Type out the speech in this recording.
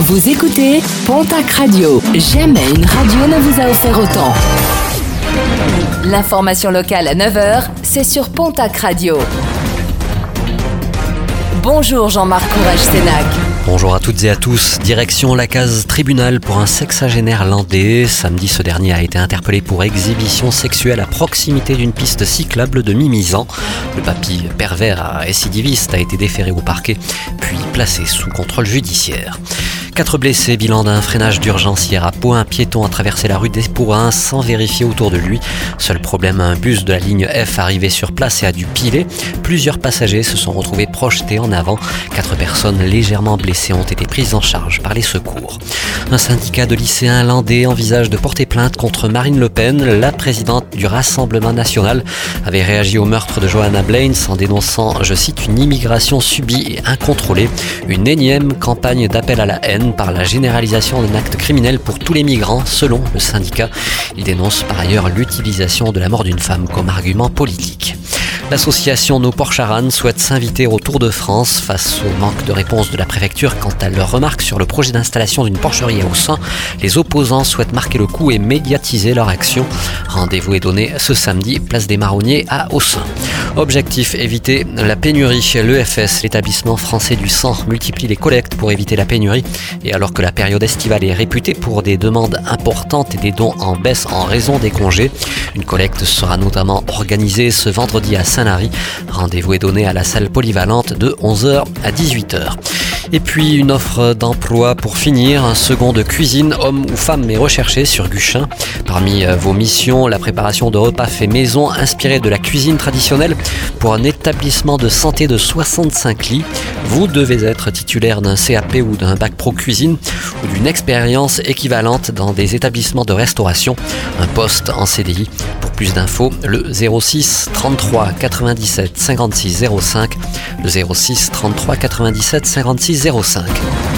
Vous écoutez Pontac Radio. Jamais une radio ne vous a offert autant. L'information locale à 9h, c'est sur Pontac Radio. Bonjour Jean-Marc Courage Sénac. Bonjour à toutes et à tous. Direction la case tribunal pour un sexagénaire landais. Samedi, ce dernier a été interpellé pour exhibition sexuelle à proximité d'une piste cyclable de Mimizan. Le papy pervers récidiviste a été déféré au parquet, puis placé sous contrôle judiciaire. Quatre blessés, bilan d'un freinage d'urgence hier à Pau. Un piéton a traversé la rue des Pourrins sans vérifier autour de lui. Seul problème, un bus de la ligne F arrivé sur place et a dû piler. Plusieurs passagers se sont retrouvés projetés en avant. Quatre personnes légèrement blessées ont été prises en charge par les secours. Un syndicat de lycéens landais envisage de porter plainte contre Marine Le Pen. La présidente du Rassemblement national avait réagi au meurtre de Johanna Blaine en dénonçant, je cite, une immigration subie et incontrôlée, une énième campagne d'appel à la haine par la généralisation d'un acte criminel pour tous les migrants, selon le syndicat. Il dénonce par ailleurs l'utilisation de la mort d'une femme comme argument politique. L'association Nos Porcharan souhaite s'inviter au Tour de France face au manque de réponse de la préfecture quant à leurs remarques sur le projet d'installation d'une porcherie à Aussin. Les opposants souhaitent marquer le coup et médiatiser leur action. Rendez-vous est donné ce samedi, place des Marronniers à Aussin. Objectif éviter la pénurie. L'EFS, l'établissement français du sang, multiplie les collectes pour éviter la pénurie. Et alors que la période estivale est réputée pour des demandes importantes et des dons en baisse en raison des congés, une collecte sera notamment organisée ce vendredi à Rendez-vous est donné à la salle polyvalente de 11h à 18h. Et puis une offre d'emploi pour finir, un second de cuisine, homme ou femme est recherché sur Guchin. Parmi euh, vos missions, la préparation de repas fait maison inspirés de la cuisine traditionnelle pour un établissement de santé de 65 lits. Vous devez être titulaire d'un CAP ou d'un bac pro cuisine ou d'une expérience équivalente dans des établissements de restauration. Un poste en CDI. Pour plus d'infos, le 06 33 97 56 05, le 06 33 97 56 05.